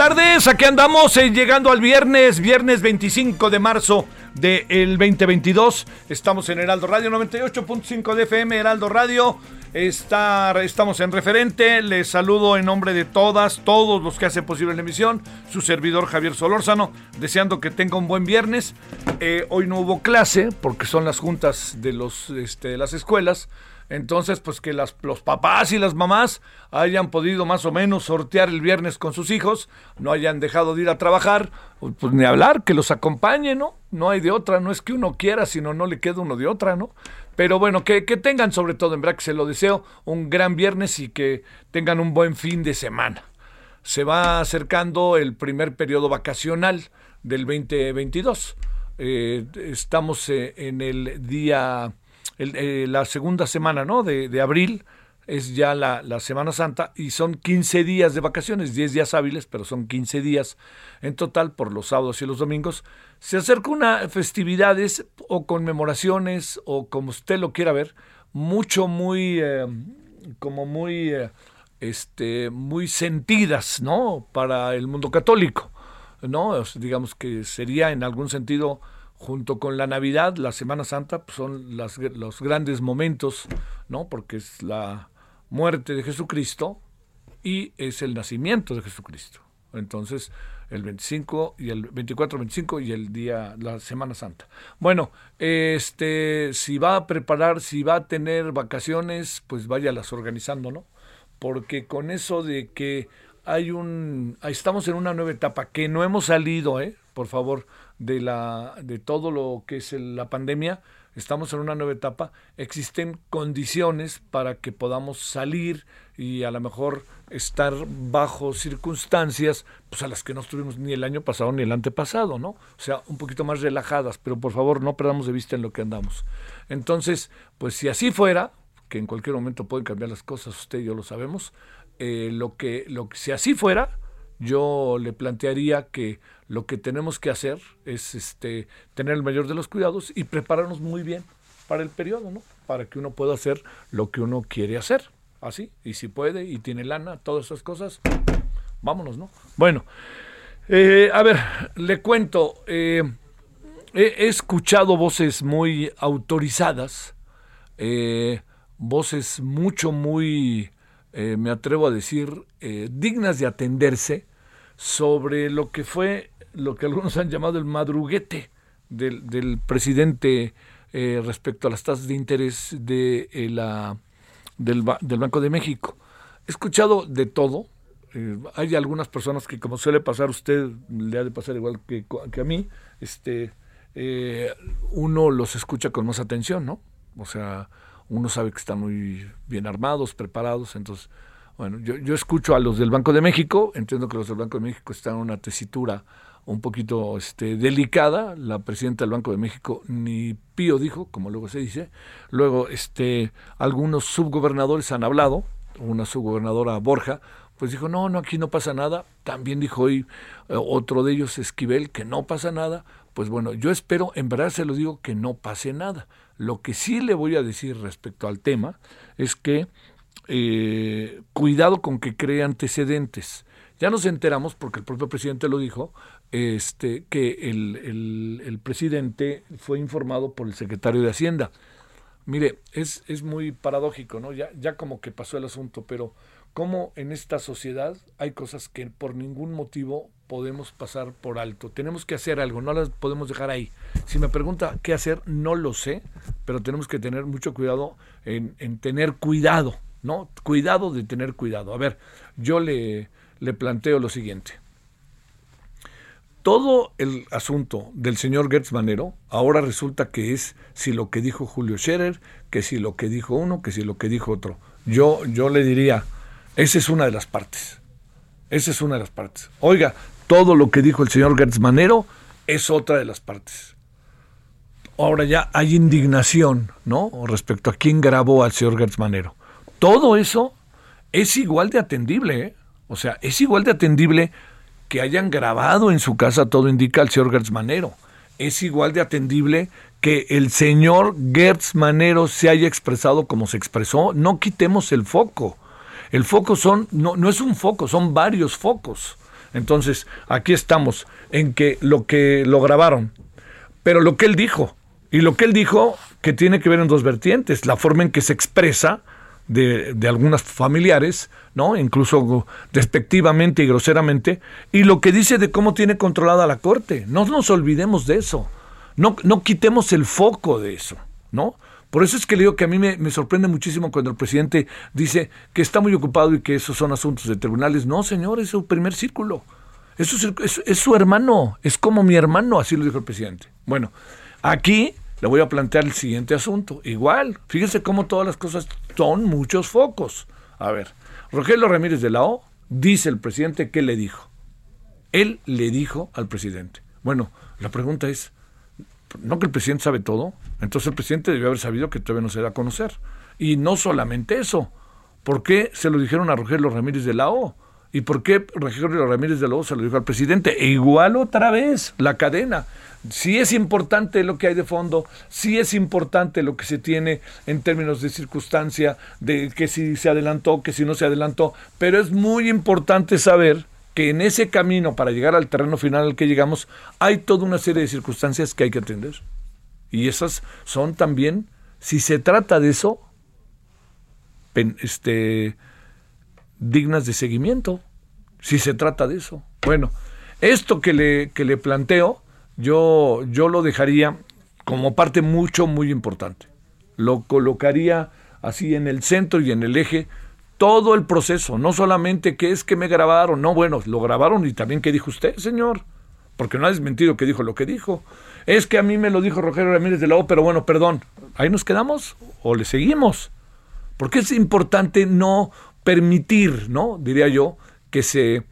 Tardes, aquí andamos eh, llegando al viernes, viernes 25 de marzo del 2022. Estamos en Heraldo Radio 98.5 de FM, Heraldo Radio. Está, estamos en referente. Les saludo en nombre de todas, todos los que hacen posible la emisión. Su servidor Javier Solórzano, deseando que tenga un buen viernes. Eh, hoy no hubo clase porque son las juntas de, los, este, de las escuelas. Entonces, pues que los papás y las mamás hayan podido más o menos sortear el viernes con sus hijos, no hayan dejado de ir a trabajar, pues ni hablar, que los acompañe, ¿no? No hay de otra, no es que uno quiera, sino no le queda uno de otra, ¿no? Pero bueno, que, que tengan sobre todo, en verdad se lo deseo, un gran viernes y que tengan un buen fin de semana. Se va acercando el primer periodo vacacional del 2022. Eh, estamos eh, en el día eh, la segunda semana ¿no? de, de abril es ya la, la, Semana Santa y son 15 días de vacaciones, 10 días hábiles, pero son 15 días en total por los sábados y los domingos. Se acerca una festividades o conmemoraciones o como usted lo quiera ver, mucho, muy, eh, como muy, eh, este, muy sentidas, ¿no? Para el mundo católico, ¿no? Digamos que sería en algún sentido junto con la Navidad, la Semana Santa, pues son las, los grandes momentos, ¿no? Porque es la muerte de Jesucristo y es el nacimiento de Jesucristo. Entonces, el 25 y el 24, 25 y el día, la Semana Santa. Bueno, este, si va a preparar, si va a tener vacaciones, pues váyalas organizando, ¿no? Porque con eso de que hay un, estamos en una nueva etapa que no hemos salido, ¿eh? Por favor, de, la, de todo lo que es la pandemia, estamos en una nueva etapa, existen condiciones para que podamos salir y a lo mejor estar bajo circunstancias pues a las que no estuvimos ni el año pasado ni el antepasado, ¿no? O sea, un poquito más relajadas, pero por favor no perdamos de vista en lo que andamos. Entonces, pues si así fuera, que en cualquier momento pueden cambiar las cosas, usted y yo lo sabemos, eh, lo que, lo que si así fuera, yo le plantearía que lo que tenemos que hacer es este, tener el mayor de los cuidados y prepararnos muy bien para el periodo, ¿no? Para que uno pueda hacer lo que uno quiere hacer, así, y si puede y tiene lana, todas esas cosas, vámonos, ¿no? Bueno, eh, a ver, le cuento, eh, he, escuchado voces muy autorizadas, eh, voces mucho, muy, me atrevo a decir, dignas de atenderse, sobre lo que fue lo que algunos han llamado el madruguete del, del presidente eh, respecto a las tasas de interés de, eh, la, del, del, Banco de México. He escuchado de todo. Eh, hay algunas personas que, como suele pasar a usted, le ha de pasar igual que, que a mí, este, uno los escucha con más atención, ¿no? O sea, uno sabe que están muy bien armados, preparados, entonces bueno, yo, yo, escucho a los del Banco de México, entiendo que los del Banco de México están en una tesitura un poquito este, delicada. La presidenta del Banco de México ni pío dijo, como luego se dice. Luego, este, algunos subgobernadores han hablado, una subgobernadora Borja, pues dijo, no, no, aquí no pasa nada. También dijo hoy eh, otro de ellos, Esquivel, que no pasa nada. Pues bueno, yo espero, en verdad se lo digo, que no pase nada. Lo que sí le voy a decir respecto al tema es que eh, cuidado con que cree antecedentes. Ya nos enteramos, porque el propio presidente lo dijo, este, que el, el, presidente fue informado por el secretario de Hacienda. Mire, es, es muy paradójico, ¿no? Ya, ya como que pasó el asunto, pero cómo en esta sociedad hay cosas que por ningún motivo podemos pasar por alto. Tenemos que hacer algo, no las podemos dejar ahí. Si me pregunta qué hacer, no lo sé, pero tenemos que tener mucho cuidado en, en tener cuidado, ¿no? Cuidado de tener cuidado. A ver, yo le, le planteo lo siguiente. Todo el asunto del señor Gertz Manero ahora resulta que es si lo que dijo Julio Scherer, que si lo que dijo uno, que si lo que dijo otro. Yo, yo le diría, esa es una de las partes. Esa es una de las partes. Oiga, todo lo que dijo el señor Gertz Manero es otra de las partes. Ahora ya hay indignación, ¿no? Respecto a quién grabó al señor Gertz Manero. Todo eso es igual de atendible, ¿eh? O sea, es igual de atendible que hayan grabado en su casa, todo indica al señor Gertz Manero. Es igual de atendible que el señor Gertz Manero se haya expresado como se expresó. No quitemos el foco. El foco son, no, no es un foco, son varios focos. Entonces, aquí estamos en que lo que lo grabaron, pero lo que él dijo, y lo que él dijo que tiene que ver en dos vertientes, la forma en que se expresa de, algunas familiares, ¿no? Incluso despectivamente y groseramente, y lo que dice de cómo tiene controlada la corte. No nos olvidemos de eso. No, no quitemos el foco de eso, ¿no? Por eso es que le digo que a mí me, sorprende muchísimo cuando el presidente dice que está muy ocupado y que esos son asuntos de tribunales. No, señor, es su primer círculo. Eso es, es, su hermano, es como mi hermano, así lo dijo el presidente. Bueno, aquí le voy a plantear el siguiente asunto. Igual, fíjense cómo todas las cosas son muchos focos. A ver, Rogelio Ramírez de la O dice el presidente que le dijo. Él le dijo al presidente. Bueno, la pregunta es, ¿no que el presidente sabe todo? Entonces el presidente debió haber sabido que todavía no se da a conocer. Y no solamente eso. ¿Por qué se lo dijeron a Rogelio Ramírez de la O? ¿Y por qué Rogelio Ramírez de la O se lo dijo al presidente? E igual otra vez, la cadena. Sí es importante lo que hay de fondo, sí es importante lo que se tiene en términos de circunstancia, de que si se adelantó, que si no se adelantó, pero es muy importante saber que en ese camino para llegar al terreno final al que llegamos hay toda una serie de circunstancias que hay que atender. Y esas son también, si se trata de eso, este, dignas de seguimiento, si se trata de eso. Bueno, esto que le, que le planteo, yo, yo lo dejaría como parte mucho, muy importante. Lo colocaría así en el centro y en el eje todo el proceso, no solamente que es que me grabaron, no, bueno, lo grabaron y también qué dijo usted, señor, porque no ha desmentido que dijo lo que dijo. Es que a mí me lo dijo Rogelio Ramírez de la O, pero bueno, perdón, ¿ahí nos quedamos o le seguimos? Porque es importante no permitir, ¿no? Diría yo, que se,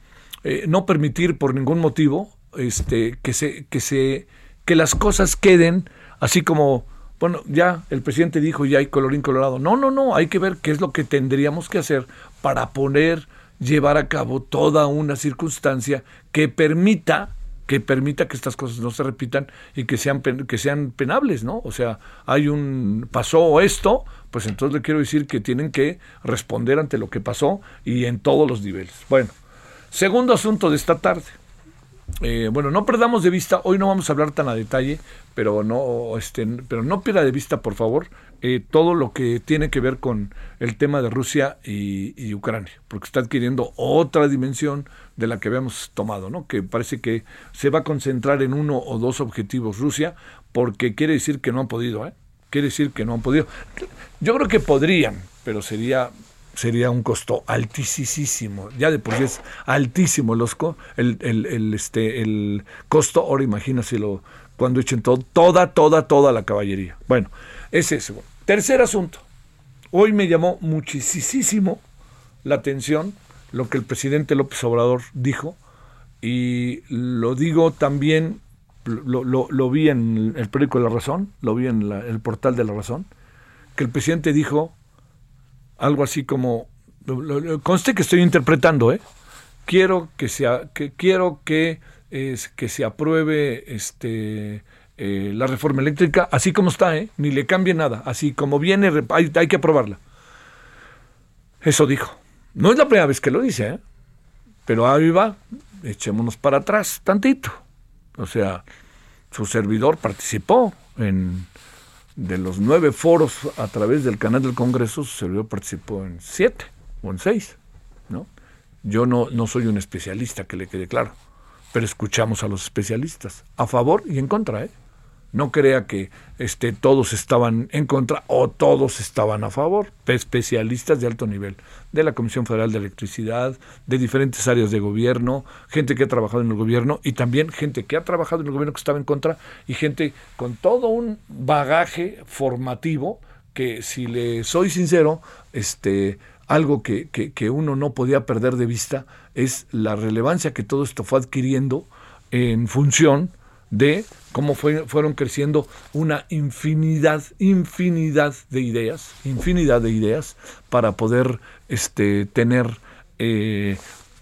eh, no permitir por ningún motivo este, que, se, que, se, que las cosas queden así como, bueno, ya el presidente dijo ya hay colorín colorado. No, no, no, hay que ver qué es lo que tendríamos que hacer para poner, llevar a cabo toda una circunstancia que permita que permita que estas cosas no se repitan y que sean que sean penables, ¿no? O sea, hay un pasó esto, pues entonces le quiero decir que tienen que responder ante lo que pasó y en todos los niveles. Bueno, segundo asunto de esta tarde. Eh, bueno, no perdamos de vista, hoy no vamos a hablar tan a detalle, pero no, este, pero no pierda de vista, por favor, eh, todo lo que tiene que ver con el tema de Rusia y, Ucrania, porque está adquiriendo otra dimensión de la que habíamos tomado, ¿no? Que parece que se va a concentrar en uno o dos objetivos Rusia, porque quiere decir que no han podido, ¿eh? Quiere decir que no han podido. Yo creo que podrían, pero sería sería un costo altísimo. Ya de por sí es altísimo los el, el, este, el costo. Ahora imagínaselo cuando echen todo, toda, toda, toda la caballería. Bueno, es ese. Tercer asunto. Hoy me llamó muchísimo la atención lo que el presidente López Obrador dijo y lo digo también, lo, lo, vi en el periódico La Razón, lo vi en el portal de La Razón, que el presidente dijo algo así como, conste que estoy interpretando, ¿eh? Quiero que, sea, que, quiero que, que se apruebe este, eh, la reforma eléctrica así como está, ¿eh? ni le cambie nada, así como viene, hay, hay, que aprobarla. Eso dijo. No es la primera vez que lo dice, ¿eh? pero ahí va, echémonos para atrás tantito. O sea, su servidor participó en de los nueve foros a través del canal del Congreso, su servidor participó en siete o en seis, ¿no? Yo no, no soy un especialista, que le quede claro, pero escuchamos a los especialistas, a favor y en contra, ¿eh? No crea que este, todos estaban en contra o todos estaban a favor. Especialistas de alto nivel, de la Comisión Federal de Electricidad, de diferentes áreas de gobierno, gente que ha trabajado en el gobierno y también gente que ha trabajado en el gobierno que estaba en contra y gente con todo un bagaje formativo que, si le soy sincero, este, algo que, uno no podía perder de vista es la relevancia que todo esto fue adquiriendo en función de cómo fueron creciendo una infinidad, infinidad de ideas, infinidad de ideas para poder este, tener, eh,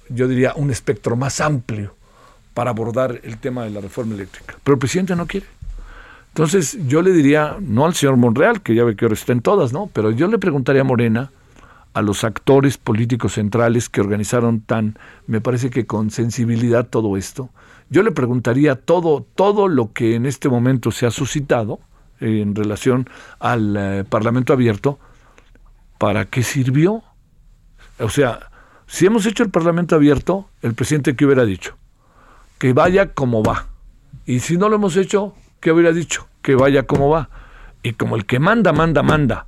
yo diría, un espectro más amplio para abordar el tema de la reforma eléctrica. Pero el presidente no quiere. Entonces yo le diría, no al señor Monreal, que ya ve que ahora está en todas, ¿no? Pero yo le preguntaría a Morena, a los actores políticos centrales que organizaron tan, me parece que con sensibilidad todo esto, yo le preguntaría todo, todo lo que en este momento se ha suscitado en relación al eh, Parlamento abierto, ¿para qué sirvió? O sea, si hemos hecho el Parlamento abierto, el presidente qué hubiera dicho? Que vaya como va. Y si no lo hemos hecho, ¿qué hubiera dicho? Que vaya como va. Y como el que manda, manda, manda,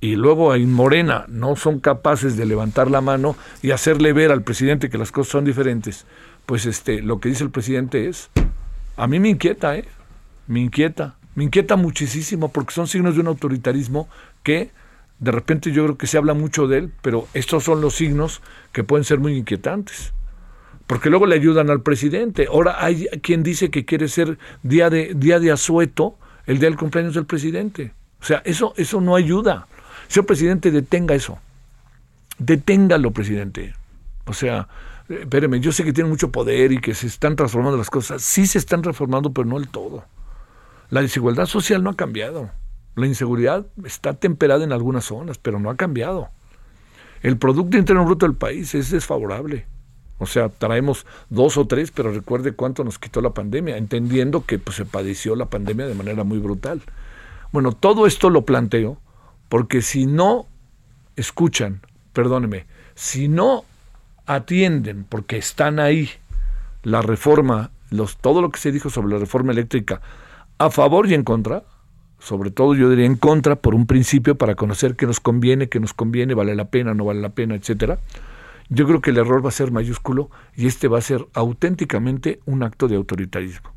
y luego en Morena no son capaces de levantar la mano y hacerle ver al presidente que las cosas son diferentes, pues este, lo que dice el presidente es, a mí me inquieta, ¿eh? Me inquieta, me inquieta muchísimo porque son signos de un autoritarismo que de repente yo creo que se habla mucho de él, pero estos son los signos que pueden ser muy inquietantes. Porque luego le ayudan al presidente. Ahora hay quien dice que quiere ser día de, día de asueto el día del cumpleaños del presidente. O sea, eso, eso no ayuda. Señor presidente, detenga eso. Deténgalo, presidente. O sea, espéreme, yo sé que tiene mucho poder y que se están transformando las cosas. Sí se están transformando, pero no el todo. La desigualdad social no ha cambiado. La inseguridad está temperada en algunas zonas, pero no ha cambiado. El Producto Interno Bruto del país es desfavorable. O sea, traemos dos o tres, pero recuerde cuánto nos quitó la pandemia, entendiendo que pues, se padeció la pandemia de manera muy brutal. Bueno, todo esto lo planteo porque si no escuchan, perdóneme, si no atienden, porque están ahí, la reforma, los, todo lo que se dijo sobre la reforma eléctrica, a favor y en contra, sobre todo yo diría en contra por un principio para conocer qué nos conviene, qué nos conviene, vale la pena, no vale la pena, etcétera. Yo creo que el error va a ser mayúsculo y este va a ser auténticamente un acto de autoritarismo.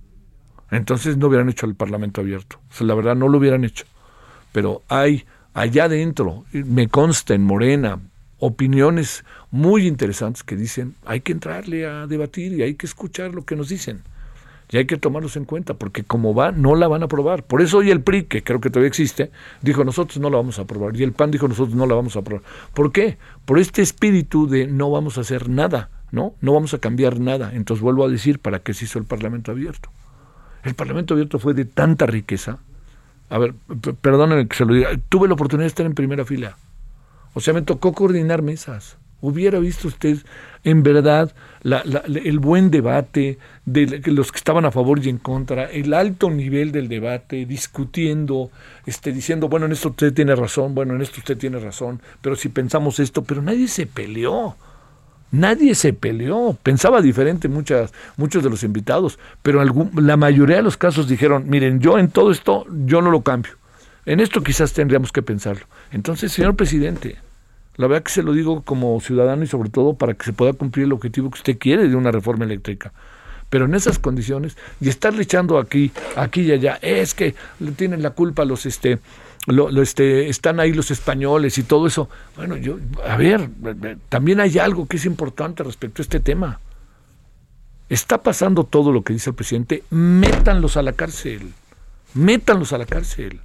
Entonces no hubieran hecho el Parlamento abierto. La verdad no lo hubieran hecho. Pero hay allá adentro, me consta en Morena, opiniones muy interesantes que dicen, hay que entrarle a debatir y hay que escuchar lo que nos dicen. Y hay que tomarlos en cuenta, porque como va, no la van a aprobar. Por eso hoy el PRI, que creo que todavía existe, dijo, nosotros no la vamos a aprobar. Y el PAN dijo, nosotros no la vamos a aprobar. ¿Por qué? Por este espíritu de no vamos a hacer nada, ¿no? No vamos a cambiar nada. Entonces vuelvo a decir, ¿para qué se hizo el Parlamento abierto? El Parlamento abierto fue de tanta riqueza. A ver, perdónenme que se lo diga. Tuve la oportunidad de estar en primera fila. O sea, me tocó coordinar mesas. Hubiera visto usted en verdad el buen debate de los que estaban a favor y en contra, el alto nivel del debate, discutiendo, este, diciendo, bueno, en esto usted tiene razón, bueno, en esto usted tiene razón, pero si pensamos esto, pero nadie se peleó. Nadie se peleó, pensaba diferente muchas, muchos de los invitados, pero algún, la mayoría de los casos dijeron, miren, yo en todo esto, yo no lo cambio. En esto quizás tendríamos que pensarlo. Entonces, señor presidente, la verdad que se lo digo como ciudadano y sobre todo para que se pueda cumplir el objetivo que usted quiere de una reforma eléctrica. Pero en esas condiciones, y estarle echando aquí, aquí y allá, es que le tienen la culpa los este, lo, este, están ahí los españoles y todo eso. Bueno, yo, a ver, también hay algo que es importante respecto a este tema. Está pasando todo lo que dice el presidente, métanlos a la cárcel, métanlos a la cárcel.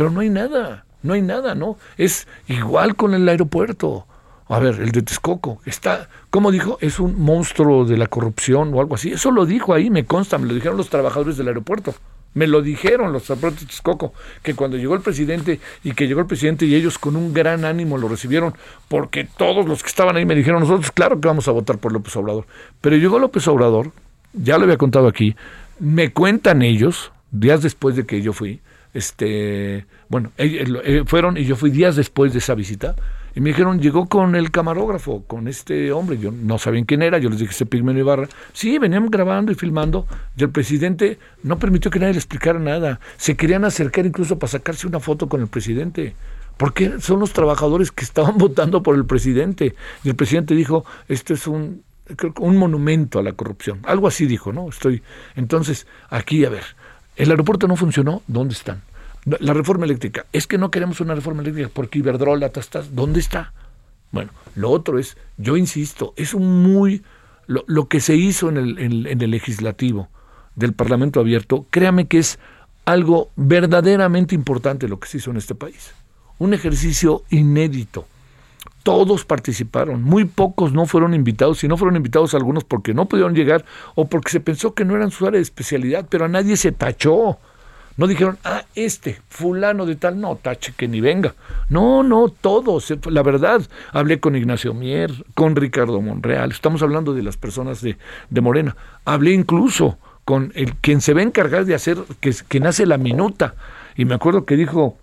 Pero no hay nada, no hay nada, ¿no? Es igual con el aeropuerto. A ver, el de Texcoco, está, ¿cómo dijo? Es un monstruo de la corrupción o algo así. Eso lo dijo ahí, me consta, me lo dijeron los trabajadores del aeropuerto. Me lo dijeron los zapatos de Texcoco, que cuando llegó el presidente y que llegó el presidente y ellos con un gran ánimo lo recibieron, porque todos los que estaban ahí me dijeron, nosotros claro que vamos a votar por López Obrador. Pero llegó López Obrador, ya lo había contado aquí, Me cuentan ellos, días después de que yo fui, este, bueno, eh, fueron y yo fui días después de esa visita, y me dijeron, llegó con el camarógrafo, con este hombre. Yo no sabían quién era. Yo les dije, ese Pigmeno Ibarra. Sí, venían grabando y filmando. Y el presidente no permitió que nadie le explicara nada. Se querían acercar incluso para sacarse una foto con el presidente. Porque son los trabajadores que estaban votando por el presidente. Y el presidente dijo, esto es un, un monumento a la corrupción. Algo así dijo, ¿no? Estoy. Entonces, aquí, a ver, el aeropuerto no funcionó, ¿dónde están? La reforma eléctrica. Es que no queremos una reforma eléctrica porque Iberdrola, tastas, ¿dónde está? Bueno, lo otro es, yo insisto, es un muy. Lo, que se hizo en el, en, el legislativo del Parlamento abierto, créame que es algo verdaderamente importante lo que se hizo en este país. Un ejercicio inédito. Todos participaron, muy pocos no fueron invitados, y no fueron invitados algunos porque no pudieron llegar o porque se pensó que no eran su área de especialidad, pero a nadie se tachó. No dijeron, ah, este, fulano de tal, no, tache que ni venga. No, no, todos. La verdad, hablé con Ignacio Mier, con Ricardo Monreal, estamos hablando de las personas de, de Morena. Hablé incluso con el quien se va a encargar de hacer, que, que nace la minuta. Y me acuerdo que dijo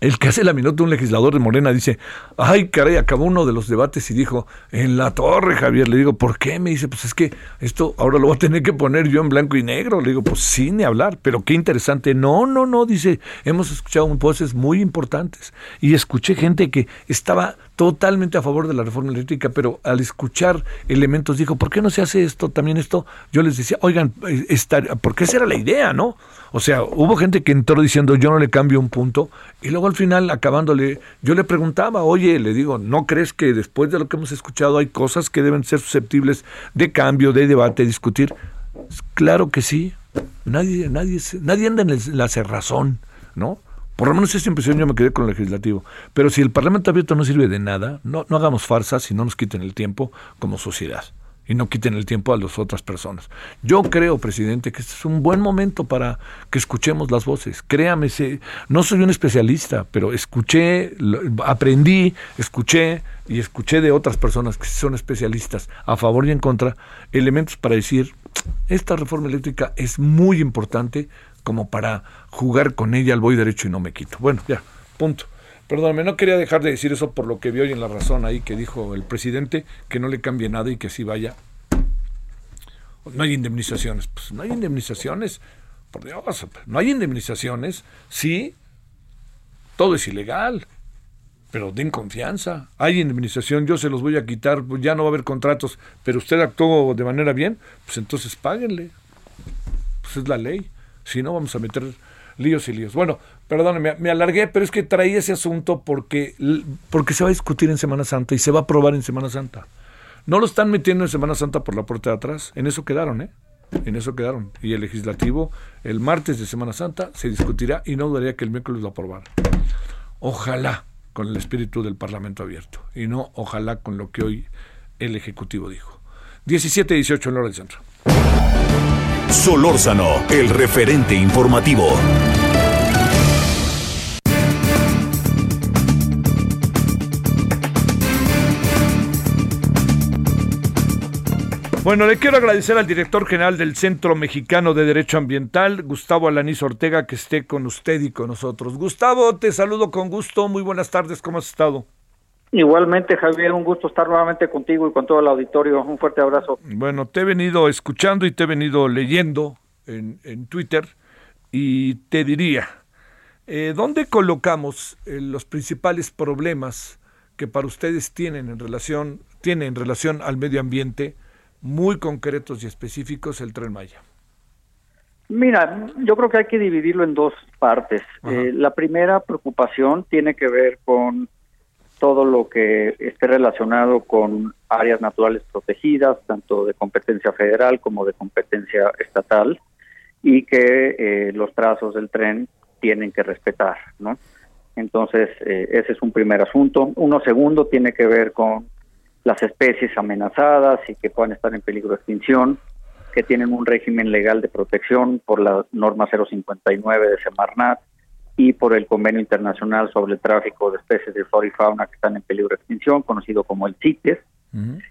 el que hace la minuta, un legislador de Morena, dice, ay, caray, acabó uno de los debates y dijo, en la torre, Javier. Le digo, ¿por qué? Me dice, pues es que esto ahora lo voy a tener que poner yo en blanco y negro. Le digo, pues sí, ni hablar, pero qué interesante. No, no, no, dice, hemos escuchado voces muy importantes. Y escuché gente que estaba totalmente a favor de la reforma eléctrica, pero al escuchar elementos dijo, ¿por qué no se hace esto, también esto? Yo les decía, oigan, eh, estar, porque esa era la idea, ¿no? O sea, hubo gente que entró diciendo yo no le cambio un punto y luego al final acabándole, yo le preguntaba, oye, le digo, ¿no crees que después de lo que hemos escuchado hay cosas que deben ser susceptibles de cambio, de debate, discutir? Claro que sí. Nadie, nadie, nadie anda en la cerrazón, ¿no? Por lo menos esa impresión yo me quedé con el legislativo. Pero si el Parlamento abierto no sirve de nada, no, no hagamos farsas y no nos quiten el tiempo como sociedad y no quiten el tiempo a las otras personas. Yo creo, presidente, que este es un buen momento para que escuchemos las voces. Créame, no soy un especialista, pero escuché, aprendí, escuché y escuché de otras personas que son especialistas a favor y en contra elementos para decir, esta reforma eléctrica es muy importante como para jugar con ella al voy derecho y no me quito. Bueno, ya, punto. Perdóname, no quería dejar de decir eso por lo que vi hoy en la razón ahí que dijo el presidente, que no le cambie nada y que así vaya. No hay indemnizaciones. Pues no hay indemnizaciones. Por Dios, no hay indemnizaciones. Sí, todo es ilegal. Pero den confianza. Hay indemnización, yo se los voy a quitar, ya no va a haber contratos, pero usted actuó de manera bien, pues entonces páguenle. Pues es la ley. Si no, vamos a meter líos y líos. Bueno, perdóneme, me alargué, pero es que traía ese asunto porque, porque se va a discutir en Semana Santa y se va a aprobar en Semana Santa. No lo están metiendo en Semana Santa por la puerta de atrás, en eso quedaron, ¿eh? En eso quedaron. Y el legislativo, el martes de Semana Santa, se discutirá y no dudaría que el miércoles lo aprobara. Ojalá con el espíritu del Parlamento abierto y no ojalá con lo que hoy el Ejecutivo dijo. 17-18 en la hora del centro. Solórzano, el referente informativo. Bueno, le quiero agradecer al director general del Centro Mexicano de Derecho Ambiental, Gustavo Alaniz Ortega, que esté con usted y con nosotros. Gustavo, te saludo con gusto. Muy buenas tardes. ¿Cómo has estado? Igualmente, Javier, un gusto estar nuevamente contigo y con todo el auditorio. Un fuerte abrazo. Bueno, te he venido escuchando y te he venido leyendo en, en Twitter y te diría, eh, ¿dónde colocamos eh, los principales problemas que para ustedes tienen en relación, tiene en relación al medio ambiente, muy concretos y específicos el Tren Maya? Mira, yo creo que hay que dividirlo en dos partes. Eh, la primera preocupación tiene que ver con todo lo que esté relacionado con áreas naturales protegidas, tanto de competencia federal como de competencia estatal, y que eh, los trazos del tren tienen que respetar, ¿no? Entonces, eh, ese es un primer asunto. Uno segundo tiene que ver con las especies amenazadas y que puedan estar en peligro de extinción, que tienen un régimen legal de protección por la norma 059 de Semarnat, y por el Convenio Internacional sobre el Tráfico de Especies de Flora y Fauna que están en peligro de extinción, conocido como el CITES.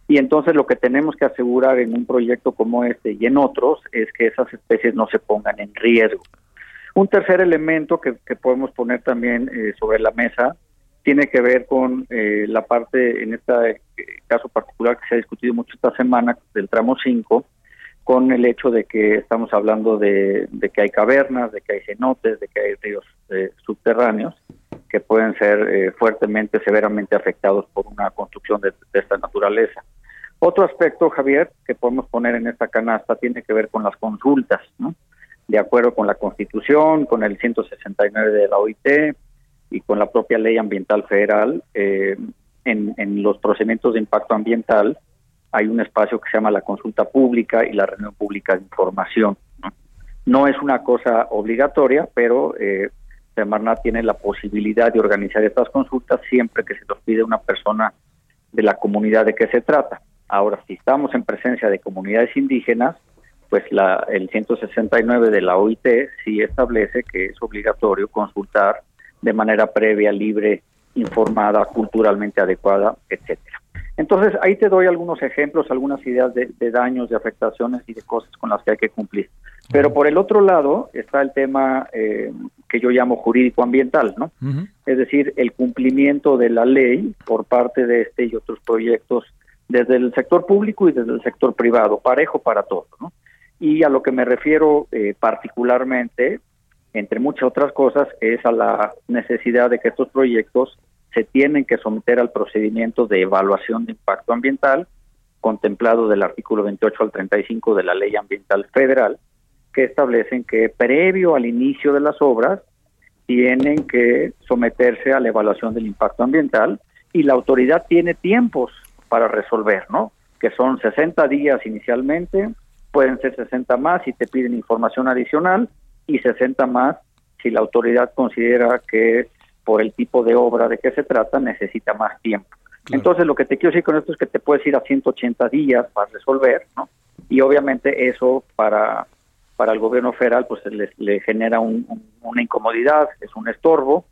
Y entonces lo que tenemos que asegurar en un proyecto como este y en otros es que esas especies no se pongan en riesgo. Un tercer elemento que, podemos poner también eh, sobre la mesa tiene que ver con eh, la parte, en este caso particular que se ha discutido mucho esta semana, del tramo 5, con el hecho de que estamos hablando de, que hay cavernas, de que hay cenotes, de que hay ríos subterráneos que pueden ser eh, fuertemente, severamente afectados por una construcción de, esta naturaleza. Otro aspecto, Javier, que podemos poner en esta canasta tiene que ver con las consultas, ¿no? De acuerdo con la Constitución, con el 169 de la OIT y con la propia Ley Ambiental Federal, eh, en los procedimientos de impacto ambiental hay un espacio que se llama la consulta pública y la reunión pública de información. No, es una cosa obligatoria, pero eh, Semarnat tiene la posibilidad de organizar estas consultas siempre que se los pide una persona de la comunidad de que se trata. Ahora, si estamos en presencia de comunidades indígenas, pues la, el 169 de la OIT sí establece que es obligatorio consultar de manera previa, libre, informada, culturalmente adecuada, etcétera. Entonces, ahí te doy algunos ejemplos, algunas ideas de, daños, de afectaciones y de cosas con las que hay que cumplir. Pero por el otro lado está el tema eh, que yo llamo jurídico-ambiental, ¿no? Es decir, el cumplimiento de la ley por parte de este y otros proyectos desde el sector público y desde el sector privado, parejo para todos, ¿no? Y a lo que me refiero eh, particularmente, entre muchas otras cosas, es a la necesidad de que estos proyectos se tienen que someter al procedimiento de evaluación de impacto ambiental contemplado del artículo 28 al 35 de la Ley Ambiental Federal, que establecen que previo al inicio de las obras tienen que someterse a la evaluación del impacto ambiental y la autoridad tiene tiempos para resolver, ¿no? Que son 60 días inicialmente, pueden ser 60 más si te piden información adicional y 60 más si la autoridad considera que por el tipo de obra de que se trata, necesita más tiempo. Entonces, lo que te quiero decir con esto es que te puedes ir a 180 días para resolver, ¿no? Y obviamente eso para, para el gobierno federal pues le, genera una incomodidad, es un estorbo,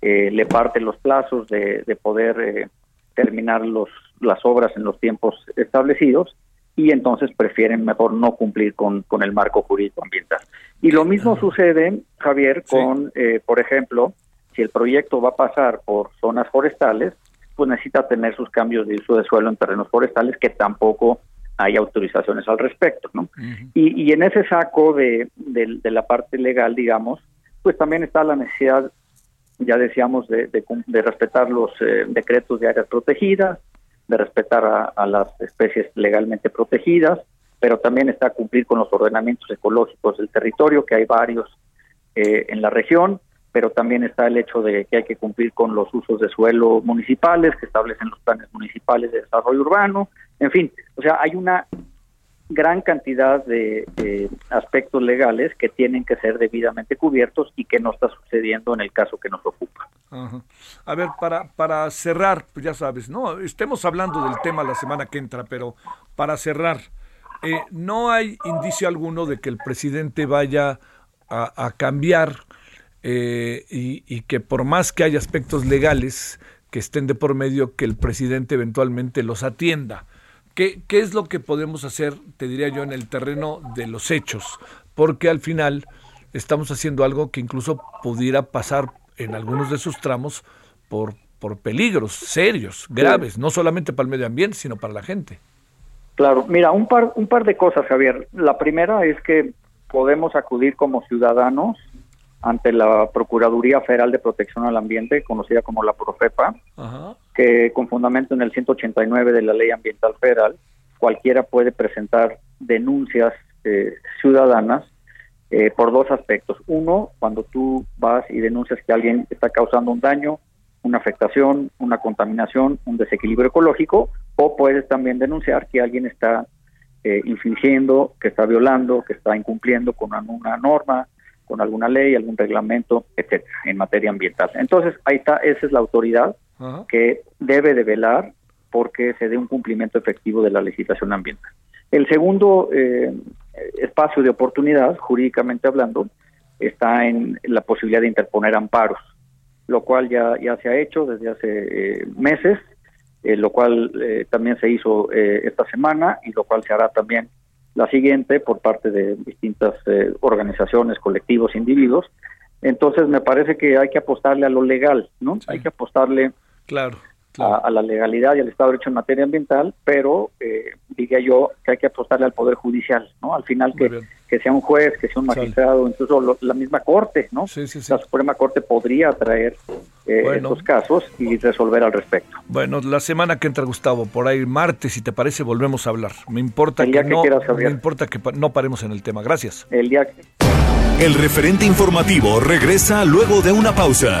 eh, le parte los plazos de, poder eh, terminar los, las obras en los tiempos establecidos y entonces prefieren mejor no cumplir con, con el marco jurídico ambiental. Y lo mismo sucede, Javier, con, eh, por ejemplo, si el proyecto va a pasar por zonas forestales, pues necesita tener sus cambios de uso de suelo en terrenos forestales que tampoco hay autorizaciones al respecto, ¿no? y, y, en ese saco de, de, la parte legal, digamos, pues también está la necesidad, ya decíamos, de, de, respetar los eh, decretos de áreas protegidas, de respetar a, las especies legalmente protegidas, pero también está cumplir con los ordenamientos ecológicos del territorio, que hay varios eh, en la región, pero también está el hecho de que hay que cumplir con los usos de suelo municipales que establecen los planes municipales de desarrollo urbano, en fin, o sea, hay una gran cantidad de aspectos legales que tienen que ser debidamente cubiertos y que no está sucediendo en el caso que nos ocupa. A ver, para, para cerrar, pues ya sabes, no, estemos hablando del tema la semana que entra, pero para cerrar, eh, no hay indicio alguno de que el presidente vaya a, a cambiar eh, y, que por más que haya aspectos legales que estén de por medio, que el presidente eventualmente los atienda. ¿Qué, ¿Qué es lo que podemos hacer, te diría yo, en el terreno de los hechos? Porque al final estamos haciendo algo que incluso pudiera pasar en algunos de sus tramos por, por peligros serios, graves, no solamente para el medio ambiente, sino para la gente. Claro, mira, un par, un par de cosas, Javier. La primera es que podemos acudir como ciudadanos ante la Procuraduría Federal de Protección al Ambiente, conocida como la Profepa, que con fundamento en el 189 de la Ley Ambiental Federal, cualquiera puede presentar denuncias eh, ciudadanas eh, por dos aspectos. Uno, cuando tú vas y denuncias que alguien está causando un daño, una afectación, una contaminación, un desequilibrio ecológico, o puedes también denunciar que alguien está eh, infringiendo, que está violando, que está incumpliendo con una norma, con alguna ley, algún reglamento, etcétera, en materia ambiental. Entonces, ahí está, esa es la autoridad que debe de velar porque se dé un cumplimiento efectivo de la legislación ambiental. El segundo eh, espacio de oportunidad, jurídicamente hablando, está en la posibilidad de interponer amparos, lo cual ya, ya se ha hecho desde hace eh, meses eh, lo cual eh, también se hizo esta semana y lo cual se hará también la siguiente por parte de distintas organizaciones, colectivos, individuos. Entonces me parece que hay que apostarle a lo legal, ¿no? Hay que apostarle claro a, la legalidad y al Estado de Derecho en materia ambiental, pero eh, diría yo que hay que apostarle al Poder Judicial, ¿no? Al final que, que sea un juez, que sea un magistrado, incluso la misma Corte, ¿no? La Suprema Corte podría traer eh, estos casos y resolver al respecto. Bueno, la semana que entra, Gustavo, por ahí martes, si te parece, volvemos a hablar. Me importa que, no, me importa que no paremos en el tema. Gracias. El día que... El referente informativo regresa luego de una pausa.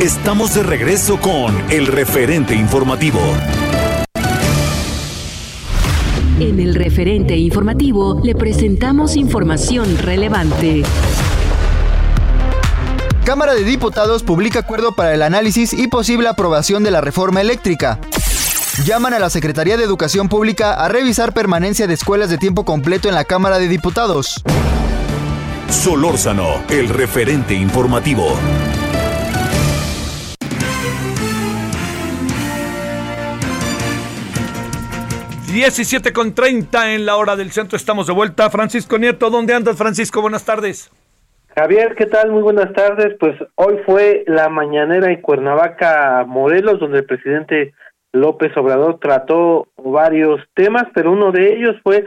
Estamos de regreso con el referente informativo. En el referente informativo le presentamos información relevante. Cámara de Diputados publica acuerdo para el análisis y posible aprobación de la reforma eléctrica. Llaman a la Secretaría de Educación Pública a revisar permanencia de escuelas de tiempo completo en la Cámara de Diputados. Solórzano, el referente informativo. 17 con 30 en la hora del centro. Estamos de vuelta. Francisco Nieto, ¿dónde andas, Francisco? Buenas tardes. Javier, ¿qué tal? Muy buenas tardes. Pues hoy fue la mañanera en Cuernavaca, Morelos, donde el presidente López Obrador trató varios temas, pero uno de ellos fue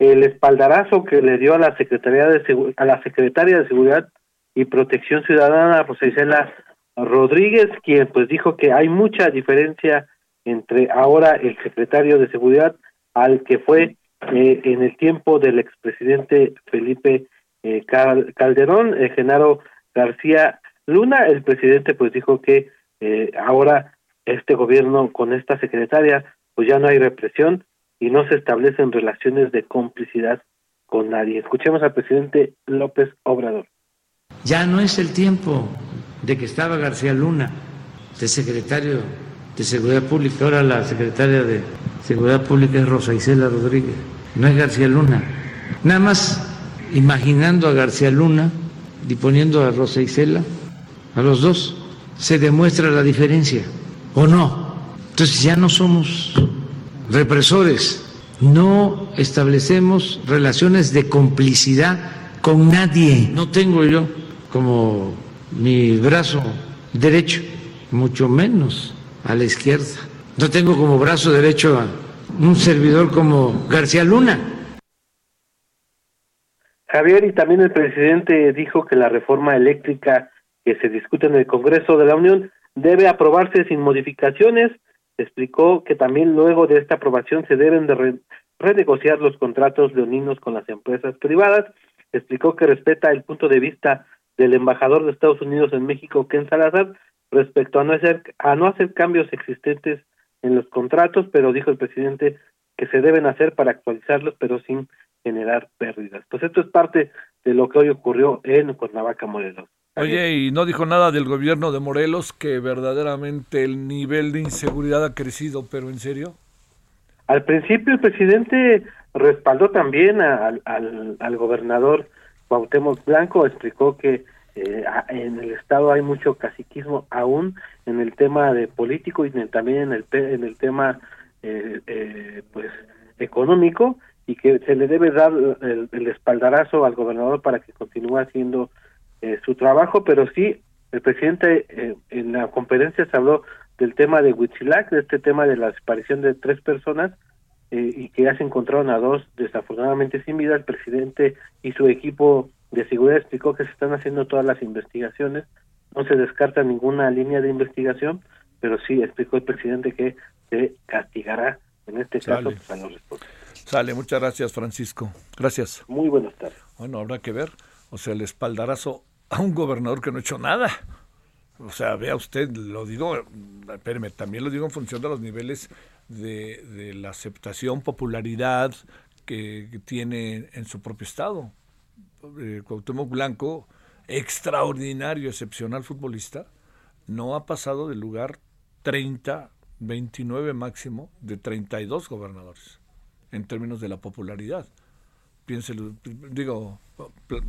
el espaldarazo que le dio a la Secretaría de a la Secretaria de Seguridad y Protección Ciudadana, Rosa Isela Rodríguez, quien pues dijo que hay mucha diferencia entre ahora el secretario de Seguridad al que fue eh, en el tiempo del expresidente Felipe eh, Calderón, eh, Genaro García Luna. El presidente pues dijo que eh, ahora este gobierno con esta secretaria pues ya no hay represión y no se establecen relaciones de complicidad con nadie. Escuchemos al presidente López Obrador. Ya no es el tiempo de que estaba García Luna de secretario de Seguridad Pública, ahora la secretaria de Seguridad Pública es Rosa Isela Rodríguez, no es García Luna. Nada más imaginando a García Luna y poniendo a Rosa Isela, a los dos, se demuestra la diferencia, ¿o no? Entonces ya no somos represores, no establecemos relaciones de complicidad con nadie. No tengo yo como mi brazo derecho, mucho menos a la izquierda. No tengo como brazo derecho a un servidor como García Luna. Javier, y también el presidente dijo que la reforma eléctrica que se discute en el Congreso de la Unión debe aprobarse sin modificaciones. Explicó que también luego de esta aprobación se deben de renegociar los contratos leoninos con las empresas privadas. Explicó que respeta el punto de vista del embajador de Estados Unidos en México, Ken Salazar, respecto a no hacer a no hacer cambios existentes en los contratos, pero dijo el presidente que se deben hacer para actualizarlos, pero sin generar pérdidas. Pues esto es parte de lo que hoy ocurrió en Cuernavaca, Morelos. Oye, y no dijo nada del gobierno de Morelos, que verdaderamente el nivel de inseguridad ha crecido, pero en serio. Al principio el presidente respaldó también al, al, al gobernador Cuauhtémoc Blanco, explicó que eh, en el estado hay mucho caciquismo aún en el tema de político y también en el en el tema eh, eh, pues económico y que se le debe dar el, espaldarazo al gobernador para que continúe haciendo su trabajo pero sí El presidente eh, en la conferencia se habló del tema de Huitzilac, de este tema de la desaparición de tres personas eh, y que ya se encontraron a dos desafortunadamente sin vida. El presidente y su equipo de seguridad explicó que se están haciendo todas las investigaciones, no se descarta ninguna línea de investigación, pero sí explicó el presidente que se castigará en este caso a los responsables. Sale, muchas gracias Francisco. Gracias. Muy buenas tardes. Bueno, habrá que ver, o sea, el espaldarazo a un gobernador que no ha hecho nada. O sea, vea usted, lo digo, espérame, también lo digo en función de los niveles de, de la aceptación, popularidad que, tiene en su propio estado. Eh, Cuauhtémoc Blanco, extraordinario, excepcional futbolista, no ha pasado del lugar 30, 29 máximo de 32 gobernadores en términos de la popularidad. Piénselo, digo,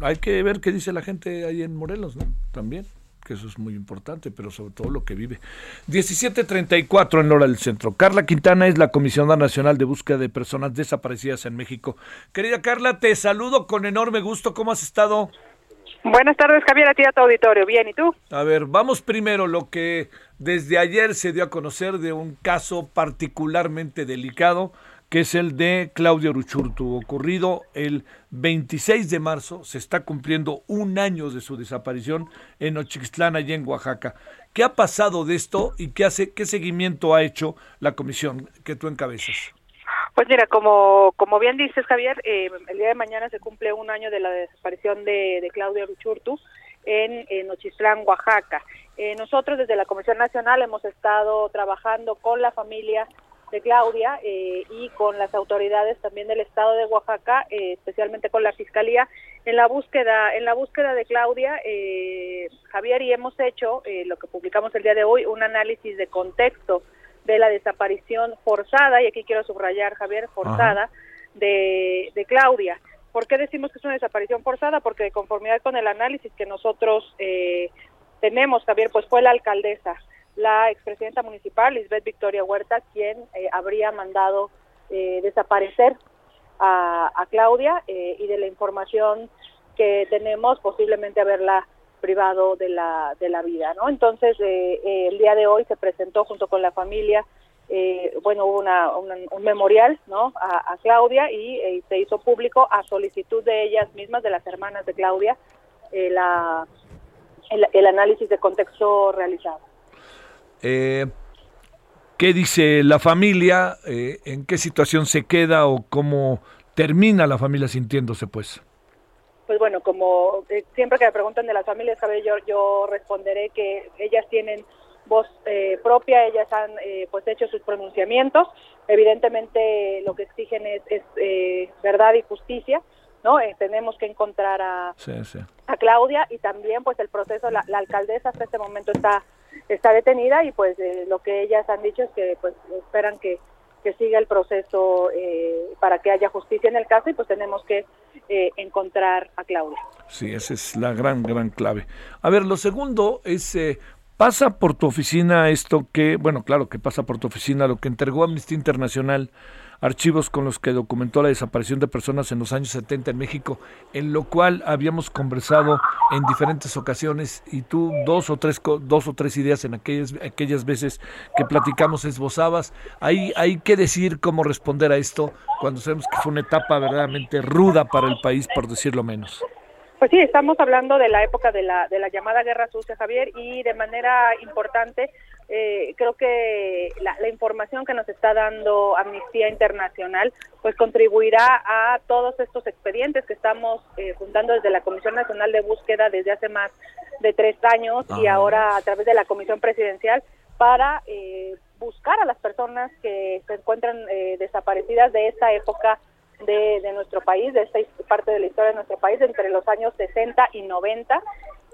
hay que ver qué dice la gente ahí en Morelos, ¿no? También que eso es muy importante, pero sobre todo lo que vive. 1734 en hora del centro. Carla Quintana es la comisionada nacional de búsqueda de personas desaparecidas en México. Querida Carla, te saludo con enorme gusto. ¿Cómo has estado? Buenas tardes, Javier, a ti a tu auditorio. Bien, ¿y tú? A ver, vamos primero lo que desde ayer se dio a conocer de un caso particularmente delicado que es el de Claudio Ruchurtu, ocurrido el 26 de marzo, se está cumpliendo un año de su desaparición en Ochixtlán, allá en Oaxaca. ¿Qué ha pasado de esto y qué, hace, qué seguimiento ha hecho la comisión que tú encabezas? Pues mira, como, como bien dices, Javier, eh, el día de mañana se cumple un año de la desaparición de, de Claudio Ruchurtu en, en Oaxaca. Eh, nosotros desde la Comisión Nacional hemos estado trabajando con la familia de Claudia eh, y con las autoridades también del estado de Oaxaca, eh, especialmente con la fiscalía, en la búsqueda, en la búsqueda de Claudia, eh, Javier, y hemos hecho lo que publicamos el día de hoy, un análisis de contexto de la desaparición forzada, y aquí quiero subrayar, Javier, forzada de, de Claudia. ¿Por qué decimos que es una desaparición forzada? Porque de conformidad con el análisis que nosotros tenemos, Javier, pues fue la alcaldesa la expresidenta municipal, Lisbeth Victoria Huerta, quien eh, habría mandado eh, desaparecer a, Claudia eh, y de la información que tenemos, posiblemente haberla privado de la, de la vida, ¿no? Entonces, el día de hoy se presentó junto con la familia, bueno, hubo una, un memorial, ¿no? A, Claudia y se hizo público a solicitud de ellas mismas, de las hermanas de Claudia, la, el análisis de contexto realizado. Eh, ¿Qué dice la familia? Eh, ¿En qué situación se queda o cómo termina la familia sintiéndose, pues? Pues bueno, como eh, siempre que me preguntan de las familias, yo, yo responderé que ellas tienen voz eh, propia, ellas han pues hecho sus pronunciamientos. Evidentemente lo que exigen es, verdad y justicia, ¿no? tenemos que encontrar a, a Claudia y también pues el proceso, la alcaldesa hasta este momento está está detenida y pues eh, lo que ellas han dicho es que pues esperan que, que siga el proceso eh, para que haya justicia en el caso y pues tenemos que eh, encontrar a Claudia. Sí, esa es la gran, gran clave. A ver, lo segundo es, pasa por tu oficina esto que, bueno, claro que pasa por tu oficina lo que entregó Amnistía Internacional archivos con los que documentó la desaparición de personas en los años 70 en México, en lo cual habíamos conversado en diferentes ocasiones y tú dos o tres dos o tres ideas en aquellas aquellas veces que platicamos esbozabas. Hay hay que decir cómo responder a esto cuando sabemos que fue una etapa verdaderamente ruda para el país, por decirlo menos. Pues sí, estamos hablando de la época de la, de la llamada Guerra Sucia, Javier, y de manera importante eh, creo que la, información que nos está dando Amnistía Internacional pues contribuirá a todos estos expedientes que estamos eh, juntando desde la Comisión Nacional de Búsqueda desde hace más de tres años y ahora a través de la Comisión Presidencial para eh, buscar a las personas que se encuentran eh, desaparecidas de esta época de, de, nuestro país, de esta parte de la historia de nuestro país, entre los años 60 y 90,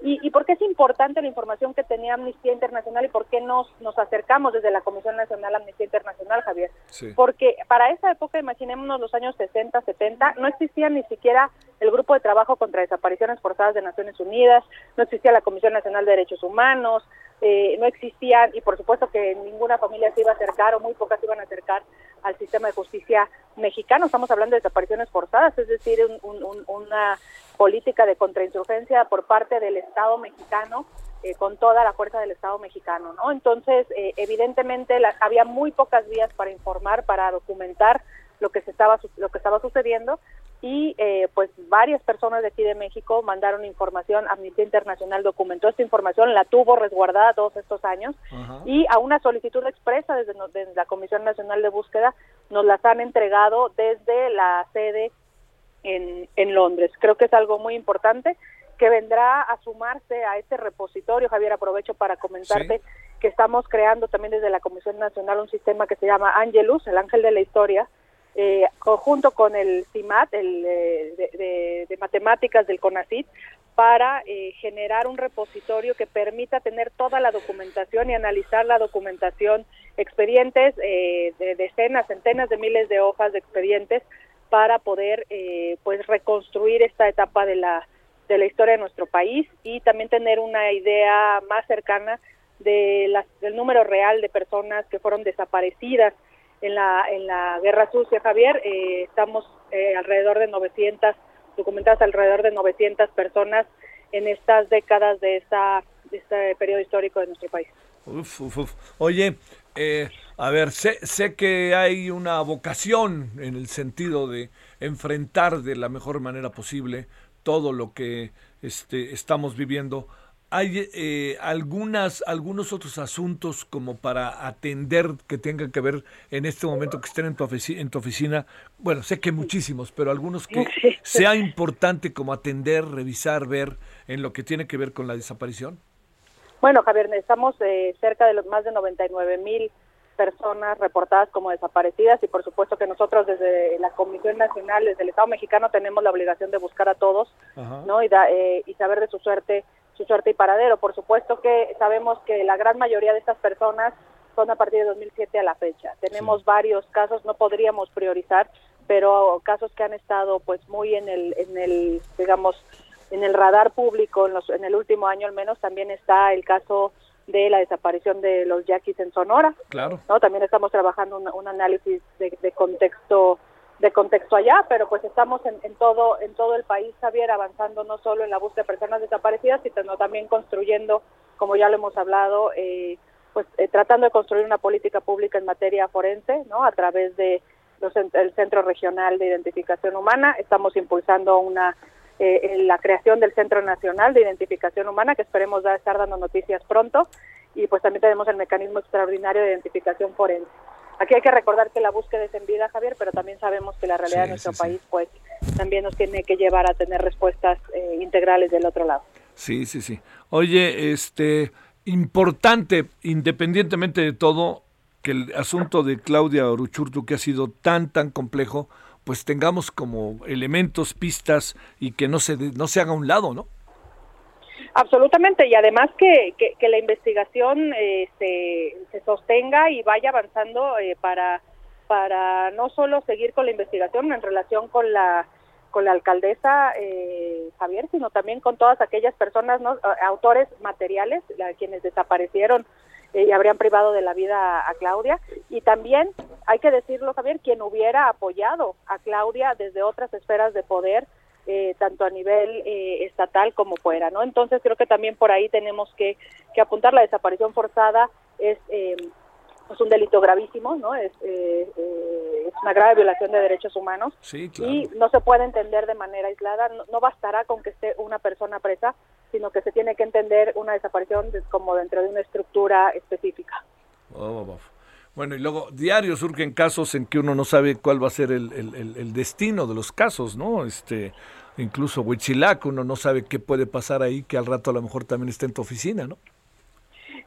y, y por qué es importante la información que tenía Amnistía Internacional y por qué nos, nos acercamos desde la Comisión Nacional Amnistía Internacional, Javier. Porque para esa época, imaginémonos los años 60, 70, no existía ni siquiera el Grupo de Trabajo contra Desapariciones Forzadas de Naciones Unidas, no existía la Comisión Nacional de Derechos Humanos, eh, no existían, y por supuesto que ninguna familia se iba a acercar o muy pocas se iban a acercar al sistema de justicia mexicano. Estamos hablando de desapariciones forzadas, es decir, una política de contrainsurgencia por parte del Estado mexicano eh, con toda la fuerza del Estado mexicano, ¿no? Entonces, eh, evidentemente había muy pocas vías para informar, para documentar lo que se estaba lo que estaba sucediendo y eh, pues varias personas de aquí de México mandaron información, Amnistía Internacional documentó esta información, la tuvo resguardada todos estos años y a una solicitud expresa desde, desde, la Comisión Nacional de Búsqueda nos las han entregado desde la sede en, en Londres. Creo que es algo muy importante que vendrá a sumarse a este repositorio. Javier, aprovecho para comentarte que estamos creando también desde la Comisión Nacional un sistema que se llama Angelus, el ángel de la historia, eh, conjunto con el CIMAT, el eh, de, matemáticas del CONACIT, para eh, generar un repositorio que permita tener toda la documentación y analizar la documentación, expedientes de decenas, centenas de miles de hojas de expedientes para poder pues reconstruir esta etapa de la de la historia de nuestro país y también tener una idea más cercana de las, del número real de personas que fueron desaparecidas en la, en la guerra sucia, Javier. Eh, estamos eh, alrededor de 900, documentadas alrededor de 900 personas en estas décadas de, esta, de este periodo histórico de nuestro país. Uf, uf, uf. Oye, eh, a ver, sé, sé que hay una vocación en el sentido de enfrentar de la mejor manera posible todo lo que este, estamos viviendo. ¿Hay eh, algunas, algunos otros asuntos como para atender que tengan que ver en este momento que estén en tu, oficina, en tu oficina? Bueno, sé que muchísimos, pero algunos que sea importante como atender, revisar, ver en lo que tiene que ver con la desaparición. Bueno, Javier, estamos eh, cerca de los más de 99 mil personas reportadas como desaparecidas y por supuesto que nosotros desde la Comisión Nacional, desde el Estado mexicano tenemos la obligación de buscar a todos, ¿no? Y, eh, y saber de su suerte, su suerte y paradero. Por supuesto que sabemos que la gran mayoría de estas personas son a partir de 2007 a la fecha. Tenemos varios casos, no podríamos priorizar, pero casos que han estado pues muy en el, en el digamos, en el radar público en, los, en el último año al menos también está el caso de la desaparición de los yaquis en Sonora. Claro. ¿no? También estamos trabajando un, análisis de, contexto de contexto allá, pero pues estamos en, todo en todo el país, Javier, avanzando no solo en la búsqueda de personas desaparecidas, sino también construyendo, como ya lo hemos hablado, eh, pues eh, tratando de construir una política pública en materia forense, ¿no? A través de los, el Centro Regional de Identificación Humana, estamos impulsando una eh, la creación del Centro Nacional de Identificación Humana, que esperemos dar, estar dando noticias pronto, y pues también tenemos el mecanismo extraordinario de identificación forense. Aquí hay que recordar que la búsqueda es en vida, Javier, pero también sabemos que la realidad de nuestro país, pues, también nos tiene que llevar a tener respuestas eh, integrales del otro lado. Sí, sí, sí. Oye, este, importante, independientemente de todo, que el asunto de Claudia Oruchurtu, que ha sido tan, tan complejo, pues tengamos como elementos, pistas y que no se, no se haga a un lado, ¿no? Absolutamente, y además que, que, la investigación eh, se, sostenga y vaya avanzando eh, para, para no solo seguir con la investigación en relación con la con la alcaldesa eh, Javier, sino también con todas aquellas personas, ¿no? autores materiales, quienes desaparecieron eh, y habrían privado de la vida a, Claudia. Y también, hay que decirlo, Javier, quien hubiera apoyado a Claudia desde otras esferas de poder, eh, tanto a nivel eh, estatal como fuera, ¿no? Entonces creo que también por ahí tenemos que, que apuntar la desaparición forzada es es un delito gravísimo, ¿no? Es, eh, eh, es una grave violación de derechos humanos y no se puede entender de manera aislada. No, bastará con que esté una persona presa, sino que se tiene que entender una desaparición como dentro de una estructura específica. Bueno, y luego diario surgen casos en que uno no sabe cuál va a ser el, el, destino de los casos, ¿no? Este, incluso Huichilac, uno no sabe qué puede pasar ahí, que al rato a lo mejor también está en tu oficina, ¿no?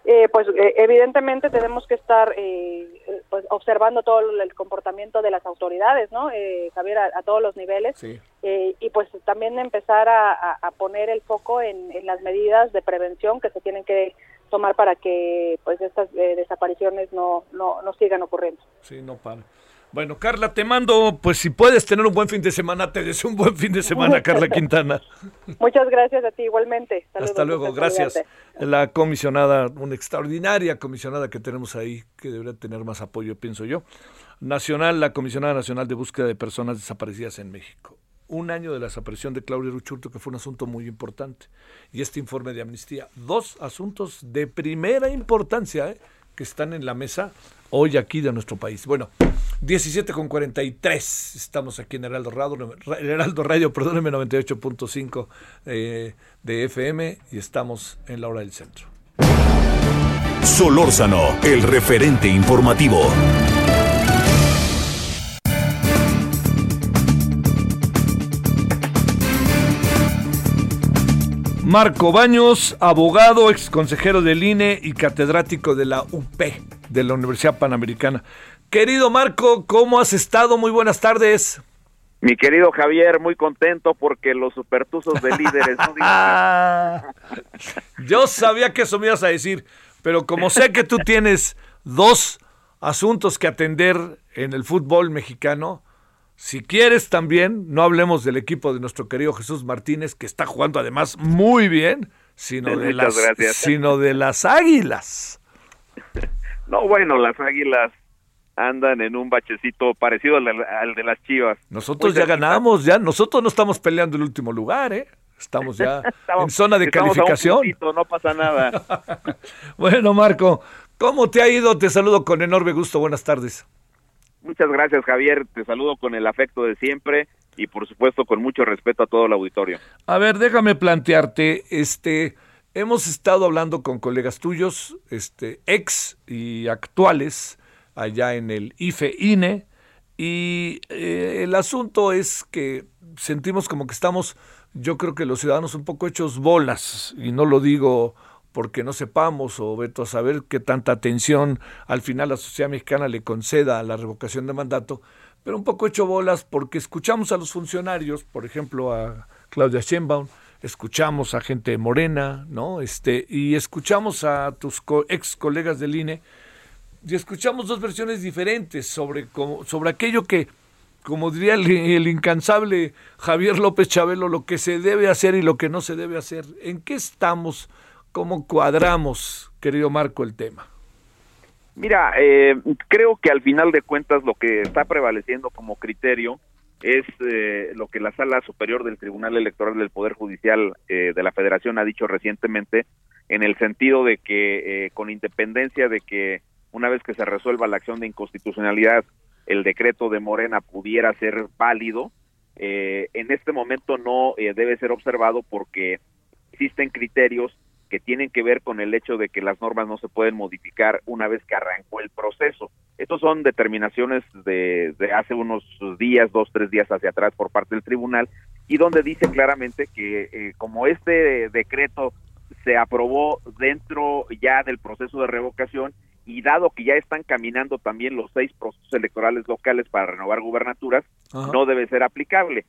Eh, pues eh, evidentemente tenemos que estar eh, pues, observando todo el comportamiento de las autoridades, ¿no? Javier, a, todos los niveles. y pues también empezar a, poner el foco en, las medidas de prevención que se tienen que tomar para que pues estas desapariciones no, no, no sigan ocurriendo. Sí, no para. Bueno, Carla, te mando, pues si puedes tener un buen fin de semana, te deseo un buen fin de semana, Carla Quintana. Muchas gracias a ti igualmente. Hasta luego, gracias. La comisionada, una extraordinaria comisionada que tenemos ahí, que debería tener más apoyo, pienso yo. Nacional, la comisionada nacional de búsqueda de personas desaparecidas en México. Un año de la desaparición de Claudia Ruchurto, que fue un asunto muy importante, y este informe de amnistía. Dos asuntos de primera importancia ¿eh? que están en la mesa hoy aquí de nuestro país. Bueno, 17 con 43, estamos aquí en Heraldo Radio, Heraldo Radio, perdóneme, 98.5 eh, de FM y estamos en la hora del centro. Solórzano, el referente informativo. Marco Baños, abogado, ex consejero del INE y catedrático de la UP, de la Universidad Panamericana. Querido Marco, ¿cómo has estado? Muy buenas tardes. Mi querido Javier, muy contento porque los supertuzos de líderes. Yo sabía que eso me ibas a decir, pero como sé que tú tienes dos asuntos que atender en el fútbol mexicano, si quieres también, no hablemos del equipo de nuestro querido Jesús Martínez, que está jugando además muy bien, sino, de las, sino de las águilas. No, bueno, las águilas andan en un bachecito parecido al, de las chivas. Nosotros ya ganamos, ya, nosotros no estamos peleando el último lugar, ¿eh? Estamos ya en zona de calificación. no pasa nada. bueno, Marco, ¿cómo te ha ido? Te saludo con enorme gusto. Buenas tardes. Muchas gracias, Javier. Te saludo con el afecto de siempre y por supuesto con mucho respeto a todo el auditorio. A ver, déjame plantearte, este, hemos estado hablando con colegas tuyos, este, ex y actuales, allá en el IFE INE, y eh, el asunto es que sentimos como que estamos, yo creo que los ciudadanos un poco hechos bolas, y no lo digo porque no sepamos o veto a saber qué tanta atención al final la sociedad mexicana le conceda a la revocación de mandato, pero un poco hecho bolas porque escuchamos a los funcionarios, por ejemplo a Claudia Sheinbaum, escuchamos a gente morena, ¿no? Este, y escuchamos a tus ex colegas del INE y escuchamos dos versiones diferentes sobre, sobre aquello que, como diría el, el, incansable Javier López Chabelo, lo que se debe hacer y lo que no se debe hacer. ¿En qué estamos? ¿Cómo cuadramos, querido Marco, el tema? Mira, eh, creo que al final de cuentas lo que está prevaleciendo como criterio es eh, lo que la Sala Superior del Tribunal Electoral del Poder Judicial eh, de la Federación ha dicho recientemente, en el sentido de que con independencia de que una vez que se resuelva la acción de inconstitucionalidad, el decreto de Morena pudiera ser válido, en este momento no debe ser observado porque existen criterios que tienen que ver con el hecho de que las normas no se pueden modificar una vez que arrancó el proceso. Estos son determinaciones de, hace unos días, dos, tres días hacia atrás por parte del tribunal y donde dice claramente que eh, como este decreto se aprobó dentro ya del proceso de revocación y dado que ya están caminando también los seis procesos electorales locales para renovar gubernaturas, no debe ser aplicable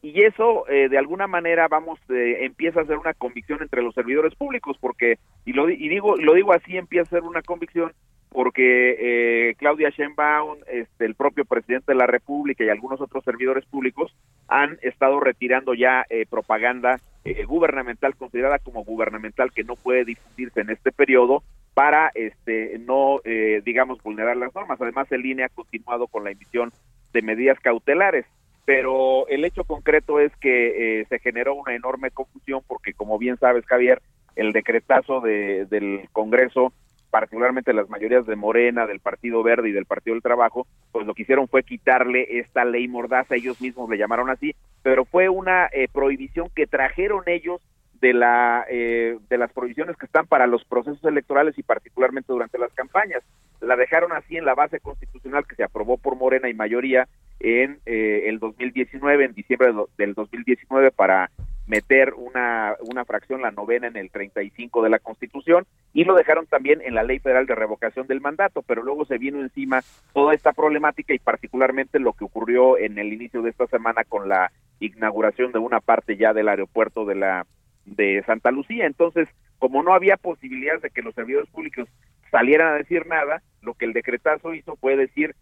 y eso eh, de alguna manera vamos eh, empieza a ser una convicción entre los servidores públicos porque y lo y digo lo digo así empieza a ser una convicción porque eh, Claudia Sheinbaum, este, el propio presidente de la República y algunos otros servidores públicos han estado retirando ya propaganda gubernamental considerada como gubernamental que no puede difundirse en este periodo para este no digamos vulnerar las normas. Además, el INE ha continuado con la emisión de medidas cautelares pero el hecho concreto es que eh, se generó una enorme confusión porque, como bien sabes, Javier, el decretazo de, del Congreso, particularmente las mayorías de Morena, del Partido Verde y del Partido del Trabajo, pues lo que hicieron fue quitarle esta ley mordaza, ellos mismos le llamaron así, pero fue una eh, prohibición que trajeron ellos de la eh, de las prohibiciones que están para los procesos electorales y particularmente durante las campañas. La dejaron así en la base constitucional que se aprobó por Morena y mayoría en eh, el 2019, en diciembre del 2019, para meter una, una fracción, la novena, en el 35 de la Constitución, y lo dejaron también en la Ley Federal de Revocación del Mandato, pero luego se vino encima toda esta problemática y particularmente lo que ocurrió en el inicio de esta semana con la inauguración de una parte ya del aeropuerto de la de Santa Lucía. Entonces, como no había posibilidad de que los servidores públicos salieran a decir nada, lo que el decretazo hizo fue decir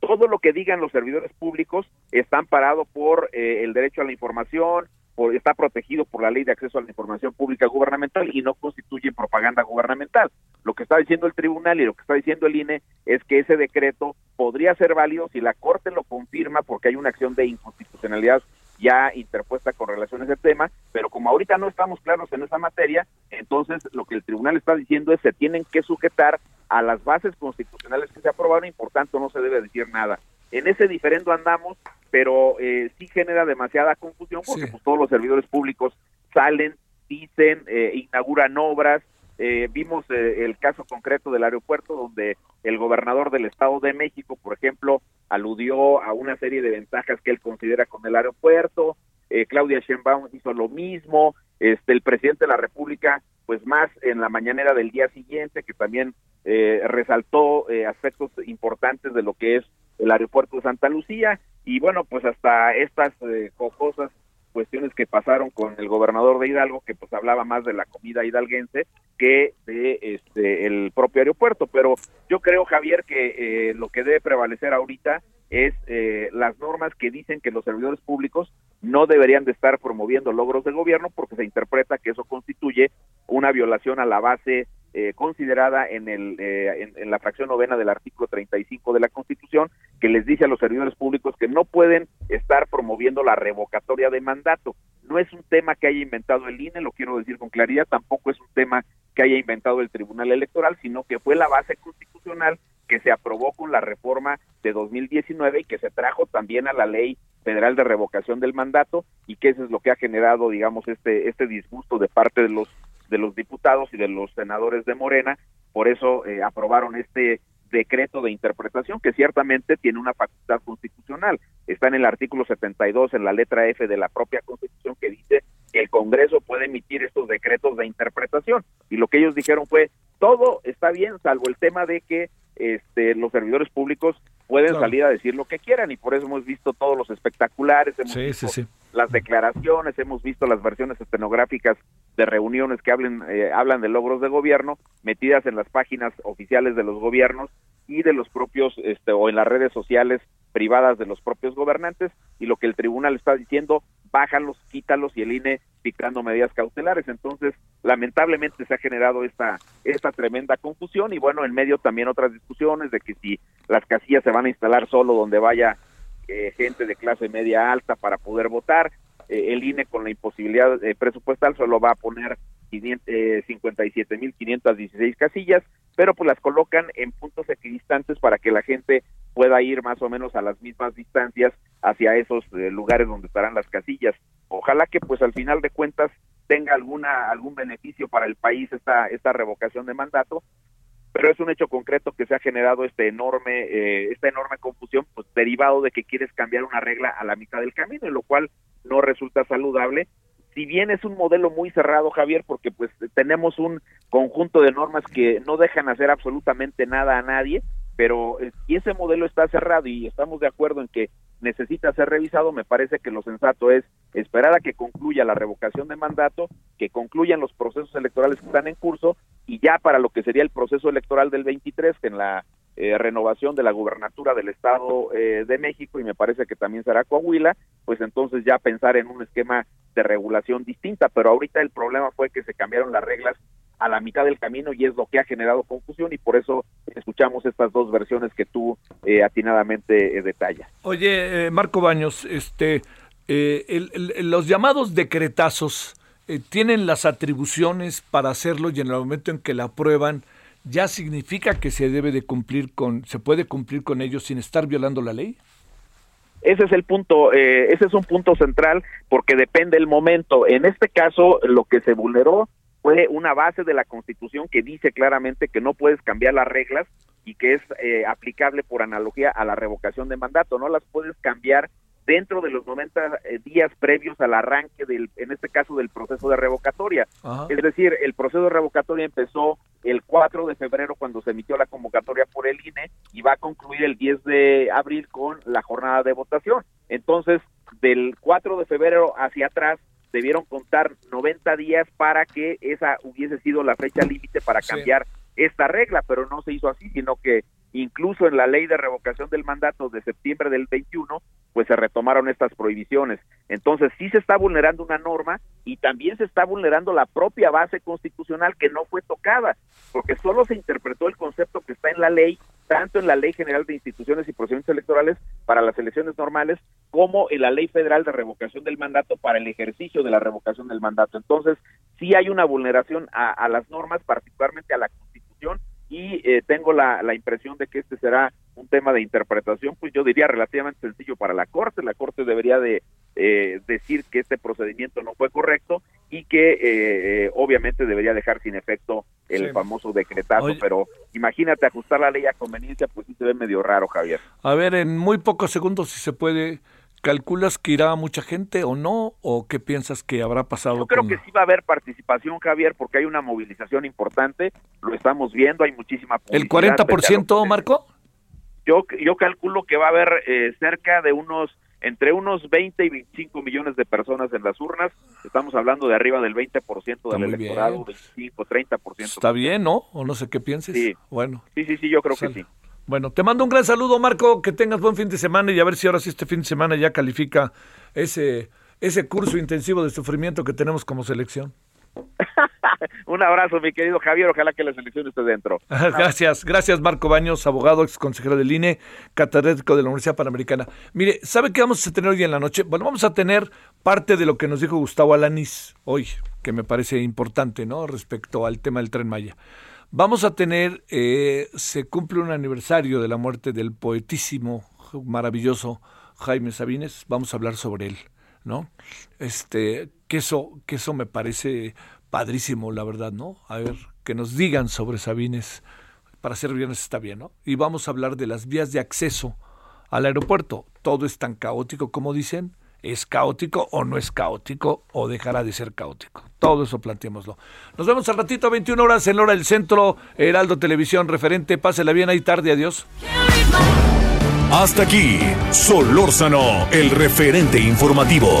todo lo que digan los servidores públicos está amparado por eh, el derecho a la información, por, está protegido por la ley de acceso a la información pública gubernamental y no constituye propaganda gubernamental. Lo que está diciendo el tribunal y lo que está diciendo el INE es que ese decreto podría ser válido si la Corte lo confirma porque hay una acción de inconstitucionalidad ya interpuesta con relación a ese tema, pero como ahorita no estamos claros en esa materia, entonces lo que el tribunal está diciendo es se tienen que sujetar a las bases constitucionales que se aprobaron y por tanto no se debe decir nada. En ese diferendo andamos, pero eh, sí genera demasiada confusión porque pues, todos los servidores públicos salen, dicen, eh, inauguran obras. Eh, vimos eh, el caso concreto del aeropuerto donde el gobernador del Estado de México, por ejemplo, aludió a una serie de ventajas que él considera con el aeropuerto. Claudia Sheinbaum hizo lo mismo. Este, el presidente de la República, pues más en la mañanera del día siguiente, que también resaltó aspectos importantes de lo que es el aeropuerto de Santa Lucía y bueno, pues hasta estas cosas cuestiones que pasaron con el gobernador de Hidalgo, que pues hablaba más de la comida hidalguense que de este el propio aeropuerto. Pero yo creo, Javier, que eh, lo que debe prevalecer ahorita es eh, las normas que dicen que los servidores públicos no deberían de estar promoviendo logros de gobierno porque se interpreta que eso constituye una violación a la base eh, considerada en, el, eh, en, la fracción novena del artículo 35 de la Constitución, que les dice a los servidores públicos que no pueden estar promoviendo la revocatoria de mandato. No es un tema que haya inventado el INE, lo quiero decir con claridad, tampoco es un tema que haya inventado el Tribunal Electoral, sino que fue la base constitucional que se aprobó con la reforma de 2019 y que se trajo también a la ley federal de revocación del mandato y que eso es lo que ha generado, digamos, este este disgusto de parte de los de los diputados y de los senadores de Morena, por eso eh, aprobaron este decreto de interpretación que ciertamente tiene una facultad constitucional. Está en el artículo 72 en la letra F de la propia Constitución que dice que el Congreso puede emitir estos decretos de interpretación y lo que ellos dijeron fue todo está bien salvo el tema de que este, los servidores públicos pueden salir a decir lo que quieran y por eso hemos visto todos los espectaculares, hemos visto las declaraciones, hemos visto las versiones estenográficas de reuniones que hablen, eh, hablan de logros de gobierno metidas en las páginas oficiales de los gobiernos y de los propios este, o en las redes sociales privadas de los propios gobernantes y lo que el tribunal está diciendo bájalos, quítalos y el INE dictando medidas cautelares. Entonces, lamentablemente se ha generado esta, esta tremenda confusión y bueno, en medio también otras discusiones de que si las casillas se van a instalar solo donde vaya eh, gente de clase media alta para poder votar, eh, el INE con la imposibilidad presupuestal solo va a poner 57.516 eh, casillas, pero pues las colocan en puntos equidistantes para que la gente pueda ir más o menos a las mismas distancias hacia esos eh, lugares donde estarán las casillas. Ojalá que pues al final de cuentas tenga alguna algún beneficio para el país esta esta revocación de mandato, pero es un hecho concreto que se ha generado este enorme eh, esta enorme confusión pues derivado de que quieres cambiar una regla a la mitad del camino, lo cual no resulta saludable si bien es un modelo muy cerrado, Javier, porque pues tenemos un conjunto de normas que no dejan hacer absolutamente nada a nadie, pero eh, si ese modelo está cerrado y estamos de acuerdo en que necesita ser revisado, me parece que lo sensato es esperar a que concluya la revocación de mandato, que concluyan los procesos electorales que están en curso y ya para lo que sería el proceso electoral del 23, que en la eh, renovación de la gubernatura del Estado eh, de México y me parece que también será Coahuila, pues entonces ya pensar en un esquema de regulación distinta, pero ahorita el problema fue que se cambiaron las reglas a la mitad del camino y es lo que ha generado confusión y por eso escuchamos estas dos versiones que tú eh, atinadamente eh, detallas. Oye, eh, Marco Baños, este, los llamados decretazos tienen las atribuciones para hacerlo y en el momento en que la aprueban ya significa que se debe de cumplir con, se puede cumplir con ellos sin estar violando la ley. Ese es el punto, eh, ese es un punto central porque depende el momento. En este caso, lo que se vulneró fue una base de la Constitución que dice claramente que no puedes cambiar las reglas y que es eh, aplicable por analogía a la revocación de mandato. No las puedes cambiar dentro de los 90 eh, días previos al arranque del, en este caso, del proceso de revocatoria. Es decir, el proceso de revocatoria empezó el 4 de febrero cuando se emitió la convocatoria por el INE y va a concluir el 10 de abril con la jornada de votación. Entonces, del 4 de febrero hacia atrás, debieron contar 90 días para que esa hubiese sido la fecha límite para cambiar esta regla, pero no se hizo así, sino que incluso en la ley de revocación del mandato de septiembre del 21, pues se retomaron estas prohibiciones. Entonces sí se está vulnerando una norma y también se está vulnerando la propia base constitucional que no fue tocada, porque solo se interpretó el concepto que está en la ley, tanto en la Ley General de Instituciones y Procedimientos Electorales para las elecciones normales, como en la Ley Federal de Revocación del Mandato para el ejercicio de la revocación del mandato. Entonces, sí hay una vulneración a, a las normas, particularmente a la Constitución, y eh, tengo la, la, impresión de que este será un tema de interpretación, pues yo diría relativamente sencillo para la Corte. La Corte debería de eh, decir que este procedimiento no fue correcto y que eh, obviamente debería dejar sin efecto el sí. famoso decretazo, Oye. pero imagínate ajustar la ley a conveniencia, pues sí se ve medio raro, Javier. A ver, en muy pocos segundos si se puede ¿Calculas que irá mucha gente o no? ¿O qué piensas que habrá pasado? Yo creo con... que sí va a haber participación, Javier, porque hay una movilización importante, lo estamos viendo, hay muchísima ¿El 40%, Marco? Yo, yo calculo que va a haber eh, cerca de unos, entre unos 20 y 25 millones de personas en las urnas, estamos hablando de arriba del 20% del electorado, bien. 25, 30%. Está bien, ¿no? O no sé qué pienses. Sí. Bueno. Sí, sí, sí, yo creo que sí. Bueno, te mando un gran saludo, Marco. Que tengas buen fin de semana y a ver si ahora sí este fin de semana ya califica ese, ese curso intensivo de sufrimiento que tenemos como selección. un abrazo, mi querido Javier. Ojalá que la selección esté dentro. gracias, gracias, Marco Baños, abogado, ex consejero del INE, catedrático de la Universidad Panamericana. Mire, ¿sabe qué vamos a tener hoy en la noche? Bueno, vamos a tener parte de lo que nos dijo Gustavo Alanis hoy, que me parece importante, ¿no? Respecto al tema del tren Maya. Vamos a tener, eh, se cumple un aniversario de la muerte del poetísimo, maravilloso Jaime Sabines. Vamos a hablar sobre él, ¿no? Este, que eso, que eso me parece padrísimo, la verdad, ¿no? A ver, que nos digan sobre Sabines. Para ser viernes está bien, ¿no? Y vamos a hablar de las vías de acceso al aeropuerto. Todo es tan caótico como dicen. ¿Es caótico o no es caótico o dejará de ser caótico? Todo eso planteémoslo. Nos vemos al ratito a 21 horas en hora del centro, Heraldo Televisión, referente. Pásela bien ahí tarde, adiós. Hasta aquí, Solórzano, el referente informativo.